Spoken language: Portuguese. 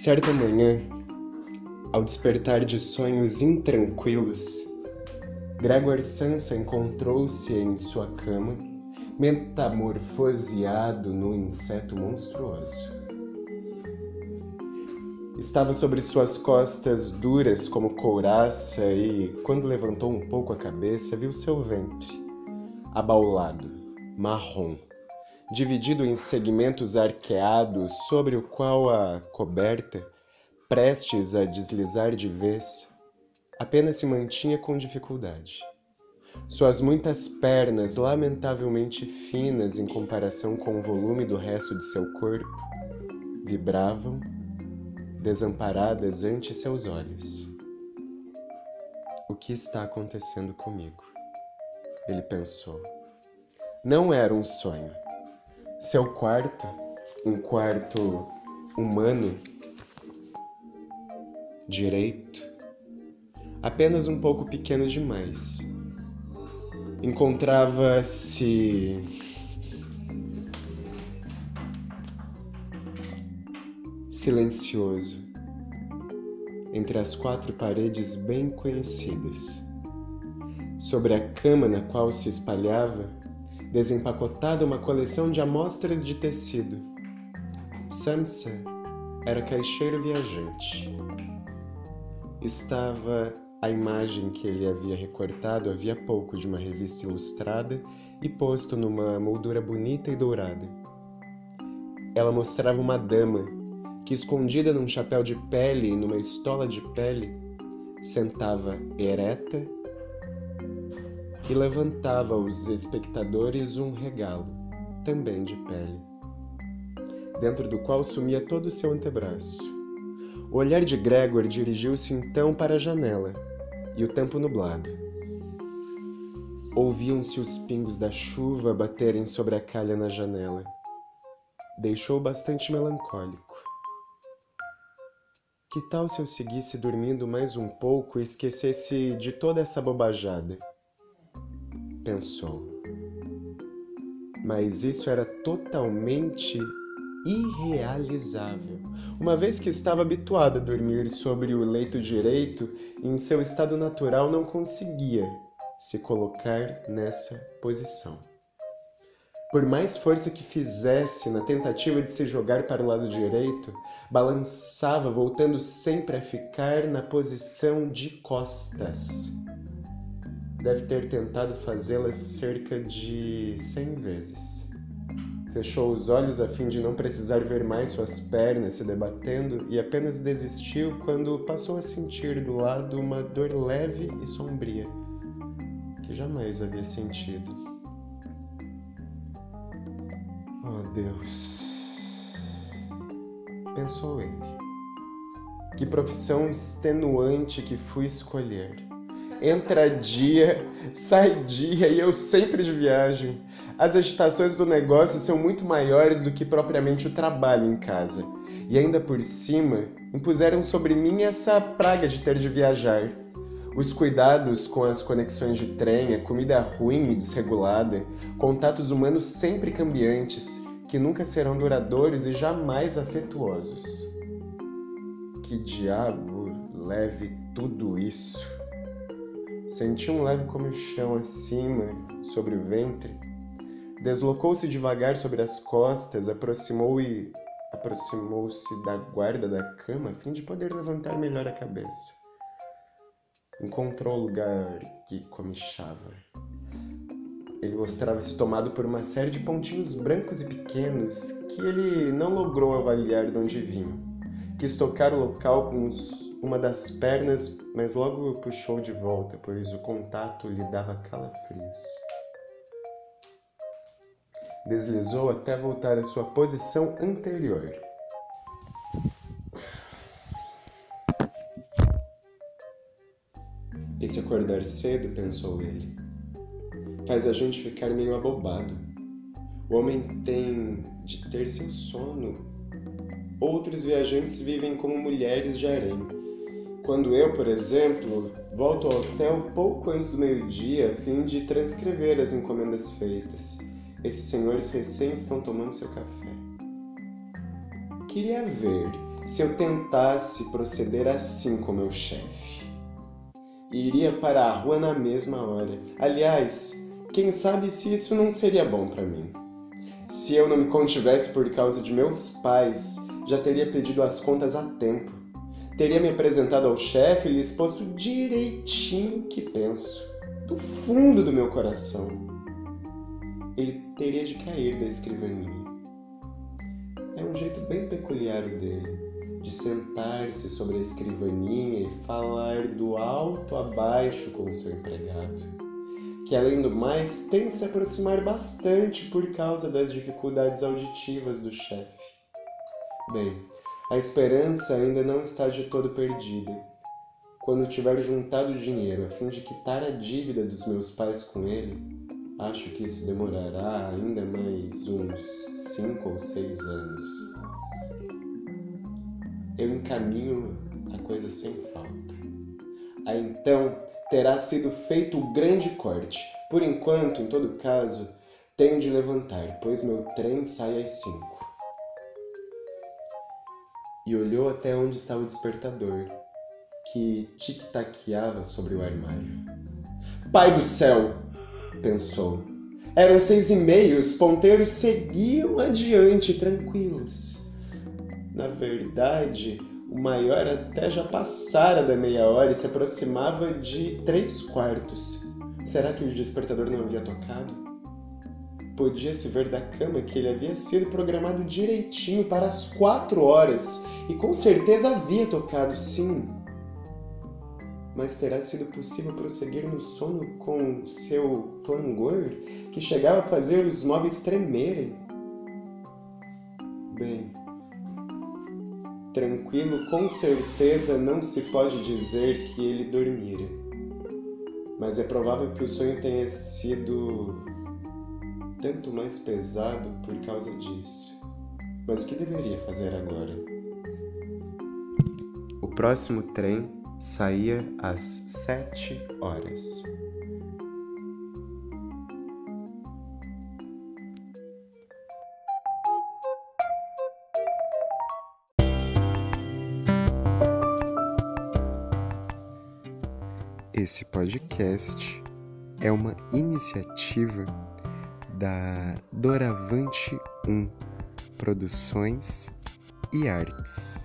Certa manhã, ao despertar de sonhos intranquilos, Gregor Sansa encontrou-se em sua cama, metamorfoseado num inseto monstruoso. Estava sobre suas costas duras como couraça e, quando levantou um pouco a cabeça, viu seu ventre, abaulado, marrom dividido em segmentos arqueados, sobre o qual a coberta, prestes a deslizar de vez, apenas se mantinha com dificuldade. Suas muitas pernas, lamentavelmente finas em comparação com o volume do resto de seu corpo, vibravam, desamparadas ante seus olhos. O que está acontecendo comigo? Ele pensou. Não era um sonho. Seu quarto, um quarto humano, direito, apenas um pouco pequeno demais. Encontrava-se silencioso entre as quatro paredes bem conhecidas. Sobre a cama na qual se espalhava, desempacotada uma coleção de amostras de tecido. Samsa era caixeiro viajante. Estava a imagem que ele havia recortado havia pouco de uma revista ilustrada e posto numa moldura bonita e dourada. Ela mostrava uma dama que, escondida num chapéu de pele e numa estola de pele, sentava ereta e levantava aos espectadores um regalo, também de pele, dentro do qual sumia todo o seu antebraço. O olhar de Gregor dirigiu-se então para a janela e o tempo nublado. Ouviam-se os pingos da chuva baterem sobre a calha na janela. Deixou bastante melancólico. Que tal se eu seguisse dormindo mais um pouco e esquecesse de toda essa bobajada? pensou. Mas isso era totalmente irrealizável, uma vez que estava habituado a dormir sobre o leito direito e em seu estado natural não conseguia se colocar nessa posição. Por mais força que fizesse na tentativa de se jogar para o lado direito, balançava, voltando sempre a ficar na posição de costas deve ter tentado fazê-la cerca de cem vezes. Fechou os olhos a fim de não precisar ver mais suas pernas se debatendo e apenas desistiu quando passou a sentir do lado uma dor leve e sombria que jamais havia sentido. Oh Deus, pensou ele. Que profissão extenuante que fui escolher entra dia, sai dia e eu sempre de viagem. As agitações do negócio são muito maiores do que propriamente o trabalho em casa. E ainda por cima, impuseram sobre mim essa praga de ter de viajar. Os cuidados com as conexões de trem, a comida ruim e desregulada, contatos humanos sempre cambiantes, que nunca serão duradouros e jamais afetuosos. Que diabo leve tudo isso? Senti um leve comichão acima, sobre o ventre. Deslocou-se devagar sobre as costas, aproximou e aproximou-se da guarda da cama a fim de poder levantar melhor a cabeça. Encontrou o lugar que comichava. Ele mostrava-se tomado por uma série de pontinhos brancos e pequenos que ele não logrou avaliar de onde vinham. Quis tocar o local com uma das pernas, mas logo puxou de volta, pois o contato lhe dava calafrios. Deslizou até voltar à sua posição anterior. Esse acordar cedo, pensou ele, faz a gente ficar meio abobado. O homem tem de ter seu sono. Outros viajantes vivem como mulheres de harém Quando eu, por exemplo, volto ao hotel pouco antes do meio-dia a fim de transcrever as encomendas feitas, esses senhores recém estão tomando seu café. Queria ver se eu tentasse proceder assim com meu chefe. Iria para a rua na mesma hora. Aliás, quem sabe se isso não seria bom para mim. Se eu não me contivesse por causa de meus pais, já teria pedido as contas a tempo. Teria me apresentado ao chefe e lhe exposto direitinho o que penso, do fundo do meu coração. Ele teria de cair da escrivaninha. É um jeito bem peculiar dele de sentar-se sobre a escrivaninha e falar do alto a baixo com o seu empregado, que além do mais tem de se aproximar bastante por causa das dificuldades auditivas do chefe. Bem, a esperança ainda não está de todo perdida. Quando tiver juntado dinheiro a fim de quitar a dívida dos meus pais com ele, acho que isso demorará ainda mais uns cinco ou seis anos eu encaminho a coisa sem falta. Aí então terá sido feito o grande corte. Por enquanto, em todo caso, tenho de levantar, pois meu trem sai às cinco. E olhou até onde estava o despertador, que tic-taqueava sobre o armário. Pai do céu! pensou. Eram seis e meia, os ponteiros seguiam adiante, tranquilos. Na verdade, o maior até já passara da meia hora e se aproximava de três quartos. Será que o despertador não havia tocado? Podia-se ver da cama que ele havia sido programado direitinho para as quatro horas e com certeza havia tocado, sim. Mas terá sido possível prosseguir no sono com seu clangor que chegava a fazer os móveis tremerem? Bem, Tranquilo, com certeza não se pode dizer que ele dormira. Mas é provável que o sonho tenha sido tanto mais pesado por causa disso. Mas o que deveria fazer agora? O próximo trem saía às sete horas. Esse podcast é uma iniciativa da Doravante 1 Produções e Artes.